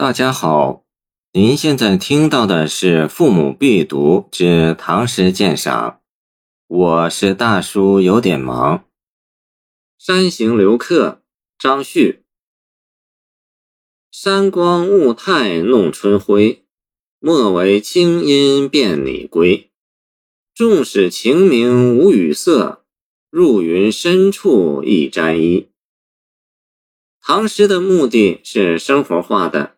大家好，您现在听到的是《父母必读之唐诗鉴赏》，我是大叔，有点忙。山行留客，张旭。山光物态弄春晖，莫为清音便拟归。纵使晴明无雨色，入云深处一沾衣。唐诗的目的是生活化的。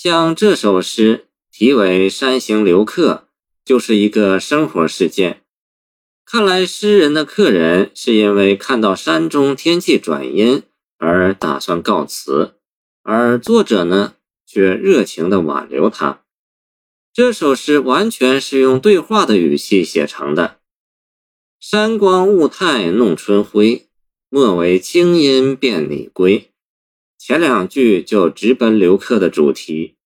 像这首诗题为《山行留客》，就是一个生活事件。看来诗人的客人是因为看到山中天气转阴而打算告辞，而作者呢却热情地挽留他。这首诗完全是用对话的语气写成的。山光物态弄春晖，莫为清音辨礼归。前两句就直奔留客的主题，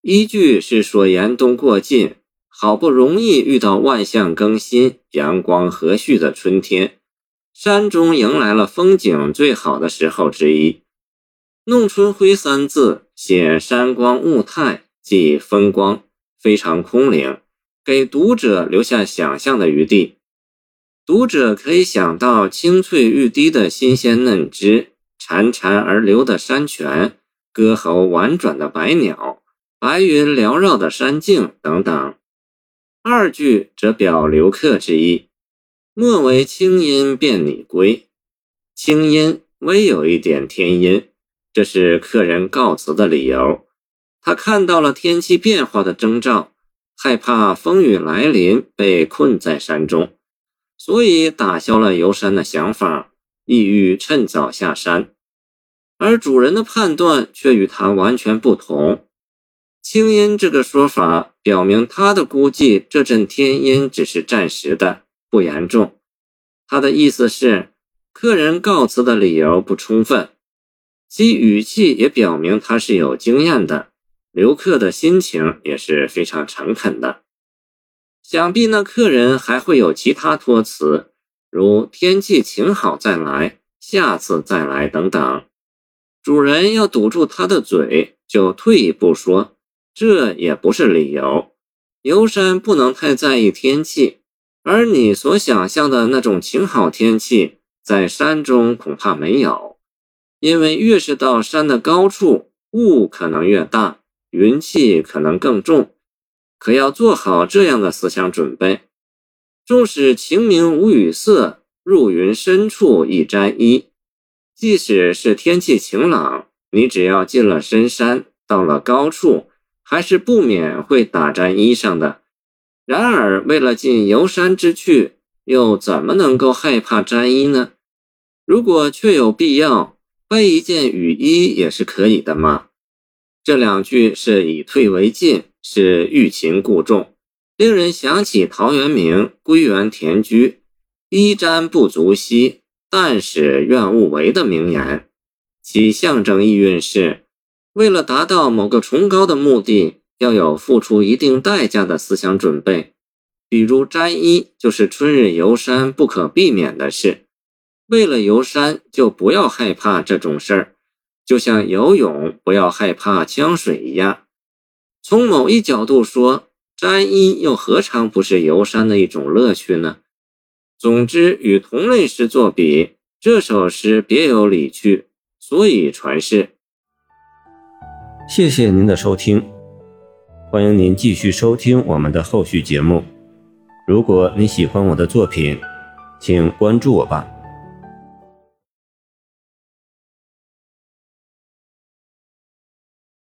一句是说严冬过尽，好不容易遇到万象更新、阳光和煦的春天，山中迎来了风景最好的时候之一。弄春晖三字写山光物态，即风光，非常空灵，给读者留下想象的余地。读者可以想到青翠欲滴的新鲜嫩枝。潺潺而流的山泉，歌喉婉转的百鸟，白云缭绕的山径等等。二句则表留客之意，莫为清音便你归。清音微有一点天阴，这是客人告辞的理由。他看到了天气变化的征兆，害怕风雨来临被困在山中，所以打消了游山的想法。意欲趁早下山，而主人的判断却与他完全不同。清阴这个说法表明他的估计，这阵天阴只是暂时的，不严重。他的意思是，客人告辞的理由不充分，其语气也表明他是有经验的，留客的心情也是非常诚恳的。想必那客人还会有其他托辞。如天气晴好再来，下次再来等等，主人要堵住他的嘴，就退一步说，这也不是理由。游山不能太在意天气，而你所想象的那种晴好天气，在山中恐怕没有，因为越是到山的高处，雾可能越大，云气可能更重，可要做好这样的思想准备。纵使晴明无雨色，入云深处一沾衣。即使是天气晴朗，你只要进了深山，到了高处，还是不免会打沾衣裳的。然而，为了尽游山之趣，又怎么能够害怕沾衣呢？如果确有必要，背一件雨衣也是可以的嘛。这两句是以退为进，是欲擒故纵。令人想起陶渊明《归园田居》“衣沾不足惜，但使愿勿为”的名言，其象征意蕴是：为了达到某个崇高的目的，要有付出一定代价的思想准备。比如沾衣，就是春日游山不可避免的事。为了游山，就不要害怕这种事儿，就像游泳不要害怕呛水一样。从某一角度说，沾衣又何尝不是游山的一种乐趣呢？总之，与同类诗作比，这首诗别有理趣，所以传世。谢谢您的收听，欢迎您继续收听我们的后续节目。如果你喜欢我的作品，请关注我吧。